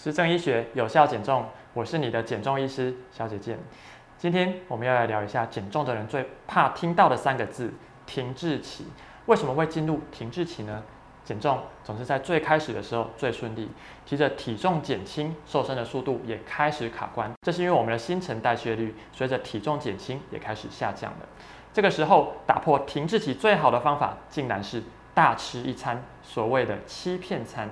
实证医学有效减重，我是你的减重医师小姐姐。今天我们要来聊一下减重的人最怕听到的三个字——停滞期。为什么会进入停滞期呢？减重总是在最开始的时候最顺利，提着体重减轻，瘦身的速度也开始卡关。这是因为我们的新陈代谢率随着体重减轻也开始下降了。这个时候打破停滞期最好的方法，竟然是大吃一餐，所谓的欺骗餐。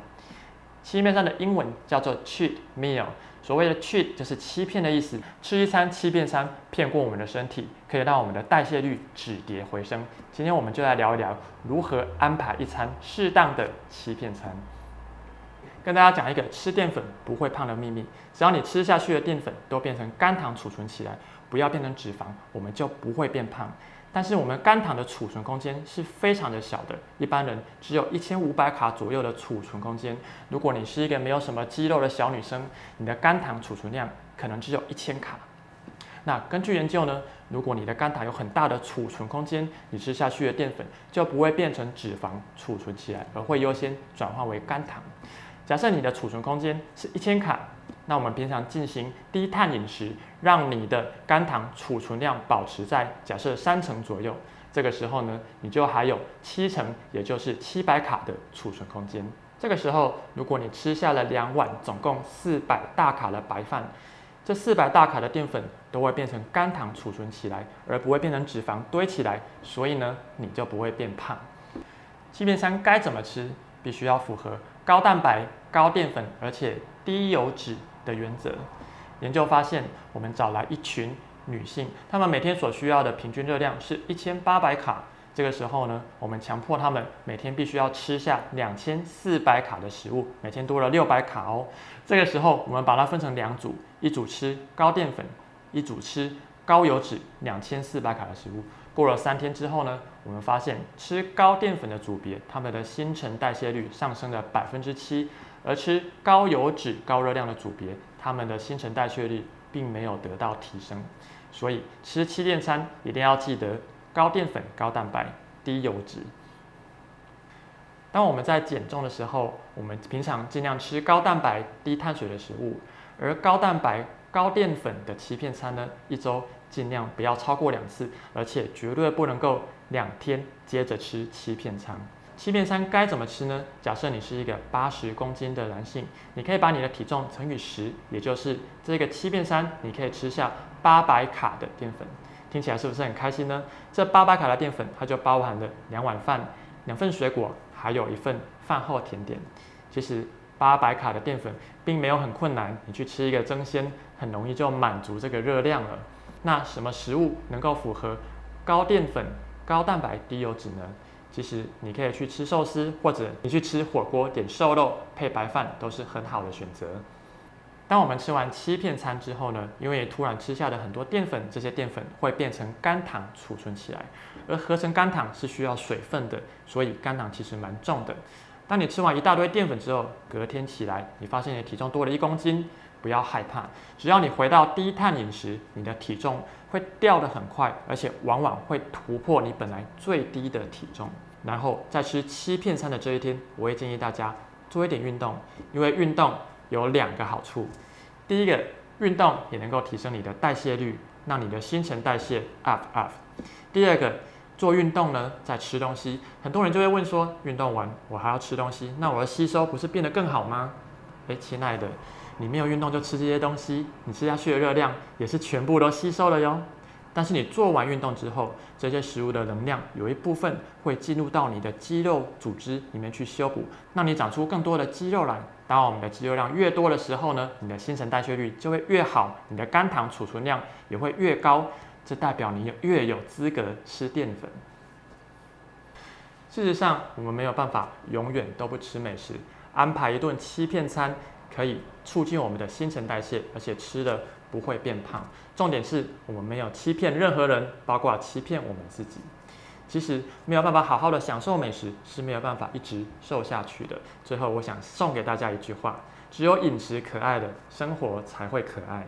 欺骗餐的英文叫做 cheat meal，所谓的 cheat 就是欺骗的意思，吃一餐欺骗餐，骗过我们的身体，可以让我们的代谢率止跌回升。今天我们就来聊一聊如何安排一餐适当的欺骗餐。跟大家讲一个吃淀粉不会胖的秘密，只要你吃下去的淀粉都变成肝糖储存起来，不要变成脂肪，我们就不会变胖。但是我们肝糖的储存空间是非常的小的，一般人只有一千五百卡左右的储存空间。如果你是一个没有什么肌肉的小女生，你的肝糖储存量可能只有一千卡。那根据研究呢，如果你的肝糖有很大的储存空间，你吃下去的淀粉就不会变成脂肪储存起来，而会优先转化为肝糖。假设你的储存空间是一千卡。那我们平常进行低碳饮食，让你的肝糖储存量保持在假设三成左右。这个时候呢，你就还有七成，也就是七百卡的储存空间。这个时候，如果你吃下了两碗总共四百大卡的白饭，这四百大卡的淀粉都会变成肝糖储存起来，而不会变成脂肪堆起来。所以呢，你就不会变胖。欺骗餐该怎么吃？必须要符合高蛋白、高淀粉，而且低油脂。的原则，研究发现，我们找来一群女性，她们每天所需要的平均热量是一千八百卡。这个时候呢，我们强迫她们每天必须要吃下两千四百卡的食物，每天多了六百卡哦。这个时候，我们把它分成两组，一组吃高淀粉，一组吃高油脂两千四百卡的食物。过了三天之后呢，我们发现吃高淀粉的组别，他们的新陈代谢率上升了百分之七。而吃高油脂、高热量的组别，他们的新陈代谢率并没有得到提升。所以吃气垫餐一定要记得高淀粉、高蛋白、低油脂。当我们在减重的时候，我们平常尽量吃高蛋白、低碳水的食物，而高蛋白、高淀粉的欺骗餐呢，一周尽量不要超过两次，而且绝对不能够两天接着吃欺骗餐。欺骗餐该怎么吃呢？假设你是一个八十公斤的男性，你可以把你的体重乘以十，也就是这个欺骗餐，你可以吃下八百卡的淀粉。听起来是不是很开心呢？这八百卡的淀粉，它就包含了两碗饭、两份水果，还有一份饭后甜点。其实八百卡的淀粉并没有很困难，你去吃一个蒸鲜，很容易就满足这个热量了。那什么食物能够符合高淀粉、高蛋白、低油脂呢？其实你可以去吃寿司，或者你去吃火锅，点瘦肉配白饭都是很好的选择。当我们吃完欺骗餐之后呢，因为突然吃下的很多淀粉，这些淀粉会变成肝糖储存起来，而合成肝糖是需要水分的，所以肝糖其实蛮重的。当你吃完一大堆淀粉之后，隔天起来，你发现你的体重多了一公斤。不要害怕，只要你回到低碳饮食，你的体重会掉得很快，而且往往会突破你本来最低的体重。然后在吃欺骗餐的这一天，我会建议大家做一点运动，因为运动有两个好处。第一个，运动也能够提升你的代谢率，让你的新陈代谢 up up。第二个，做运动呢，在吃东西，很多人就会问说，运动完我还要吃东西，那我的吸收不是变得更好吗？诶，亲爱的。你没有运动就吃这些东西，你吃下去的热量也是全部都吸收了哟。但是你做完运动之后，这些食物的能量有一部分会进入到你的肌肉组织里面去修补，让你长出更多的肌肉来。当我们的肌肉量越多的时候呢，你的新陈代谢率就会越好，你的肝糖储存量也会越高，这代表你越有资格吃淀粉。事实上，我们没有办法永远都不吃美食，安排一顿欺骗餐。可以促进我们的新陈代谢，而且吃了不会变胖。重点是我们没有欺骗任何人，包括欺骗我们自己。其实没有办法好好的享受美食，是没有办法一直瘦下去的。最后，我想送给大家一句话：只有饮食可爱的生活才会可爱。